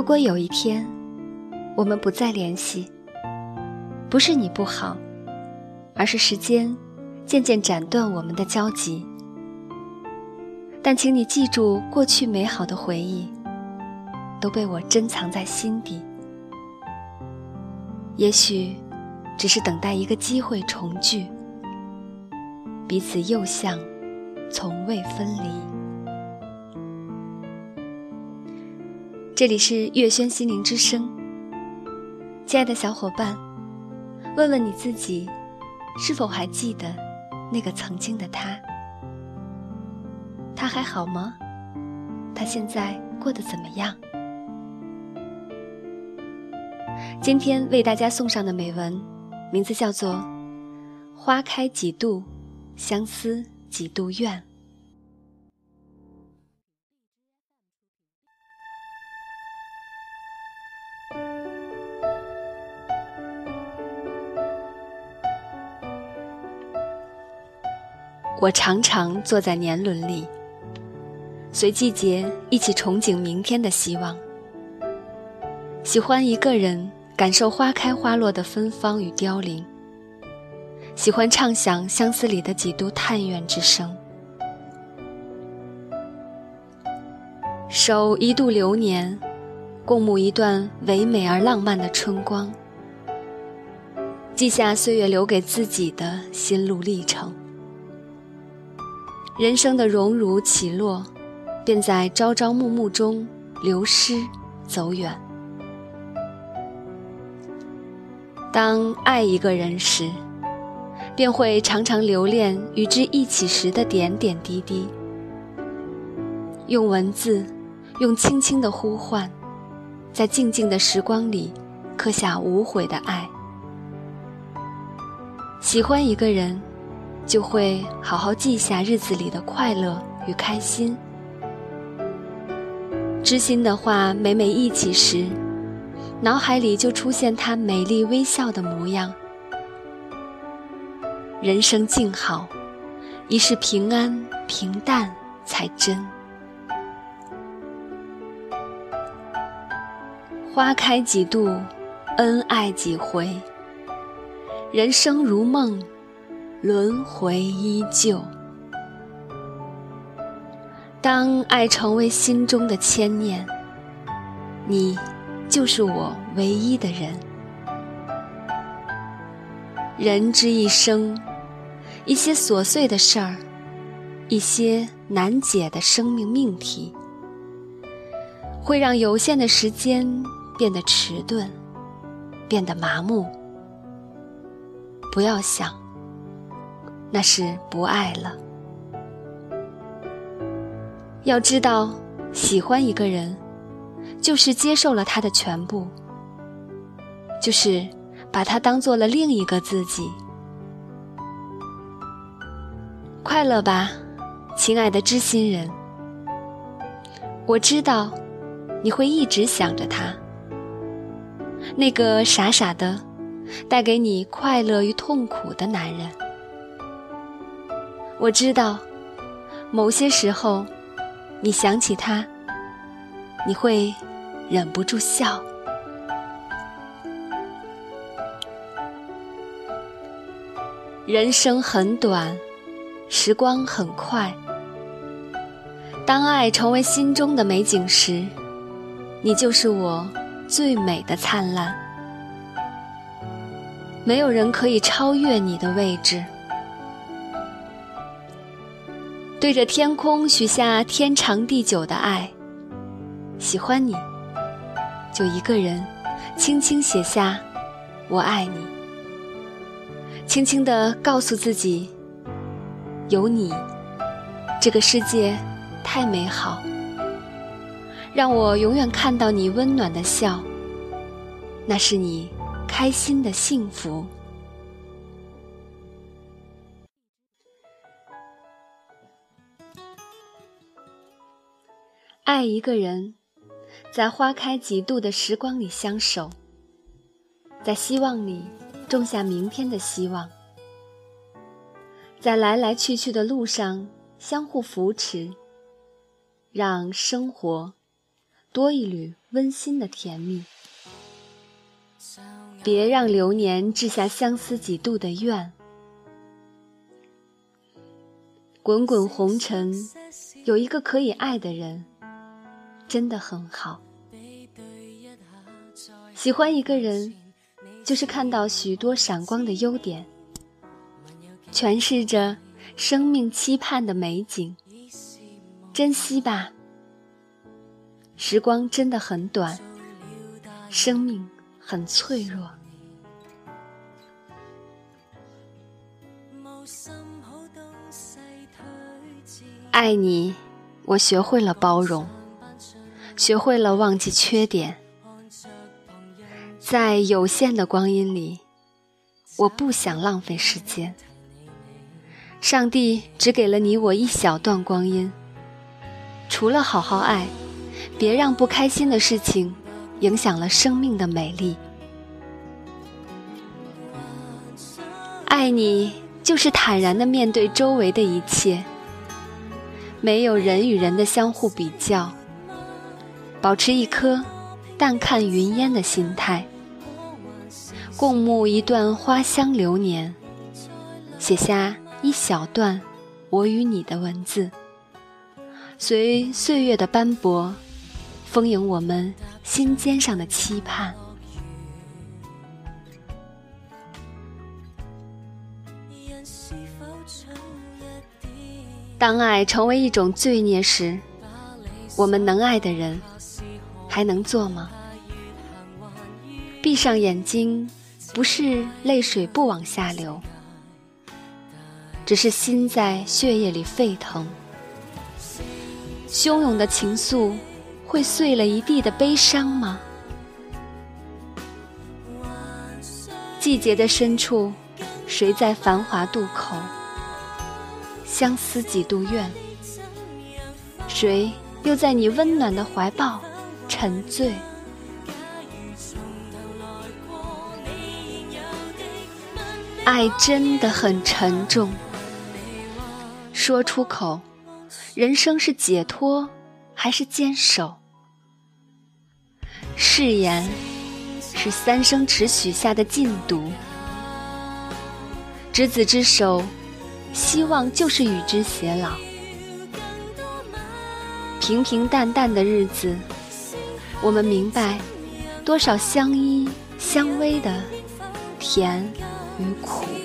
如果有一天我们不再联系，不是你不好，而是时间渐渐斩断我们的交集。但请你记住，过去美好的回忆都被我珍藏在心底。也许只是等待一个机会重聚，彼此又像从未分离。这里是月轩心灵之声，亲爱的小伙伴，问问你自己，是否还记得那个曾经的他？他还好吗？他现在过得怎么样？今天为大家送上的美文，名字叫做《花开几度，相思几度怨》。我常常坐在年轮里。随季节一起憧憬明天的希望，喜欢一个人感受花开花落的芬芳与凋零，喜欢畅想相思里的几度叹怨之声。守一度流年，共沐一段唯美而浪漫的春光，记下岁月留给自己的心路历程。人生的荣辱起落。便在朝朝暮暮中流失走远。当爱一个人时，便会常常留恋与之一起时的点点滴滴，用文字，用轻轻的呼唤，在静静的时光里刻下无悔的爱。喜欢一个人，就会好好记下日子里的快乐与开心。知心的话，每每忆起时，脑海里就出现她美丽微笑的模样。人生静好，一世平安平淡才真。花开几度，恩爱几回。人生如梦，轮回依旧。当爱成为心中的牵念，你就是我唯一的人。人之一生，一些琐碎的事儿，一些难解的生命命题，会让有限的时间变得迟钝，变得麻木。不要想，那是不爱了。要知道，喜欢一个人，就是接受了他的全部，就是把他当做了另一个自己。快乐吧，亲爱的知心人。我知道，你会一直想着他，那个傻傻的，带给你快乐与痛苦的男人。我知道，某些时候。你想起他，你会忍不住笑。人生很短，时光很快。当爱成为心中的美景时，你就是我最美的灿烂。没有人可以超越你的位置。对着天空许下天长地久的爱，喜欢你，就一个人，轻轻写下“我爱你”，轻轻地告诉自己，有你，这个世界太美好，让我永远看到你温暖的笑，那是你开心的幸福。爱一个人，在花开几度的时光里相守，在希望里种下明天的希望，在来来去去的路上相互扶持，让生活多一缕温馨的甜蜜。别让流年掷下相思几度的怨。滚滚红尘，有一个可以爱的人，真的很好。喜欢一个人，就是看到许多闪光的优点，诠释着生命期盼的美景。珍惜吧，时光真的很短，生命很脆弱。爱你，我学会了包容，学会了忘记缺点。在有限的光阴里，我不想浪费时间。上帝只给了你我一小段光阴，除了好好爱，别让不开心的事情影响了生命的美丽。爱你，就是坦然的面对周围的一切。没有人与人的相互比较，保持一颗淡看云烟的心态，共沐一段花香流年，写下一小段我与你的文字，随岁月的斑驳，丰盈我们心尖上的期盼。当爱成为一种罪孽时，我们能爱的人还能做吗？闭上眼睛，不是泪水不往下流，只是心在血液里沸腾。汹涌的情愫会碎了一地的悲伤吗？季节的深处，谁在繁华渡口？相思几度怨，谁又在你温暖的怀抱沉醉？爱真的很沉重，说出口，人生是解脱还是坚守？誓言是三生池许下的禁毒，执子之手。希望就是与之偕老，平平淡淡的日子，我们明白多少相依相偎的甜与苦。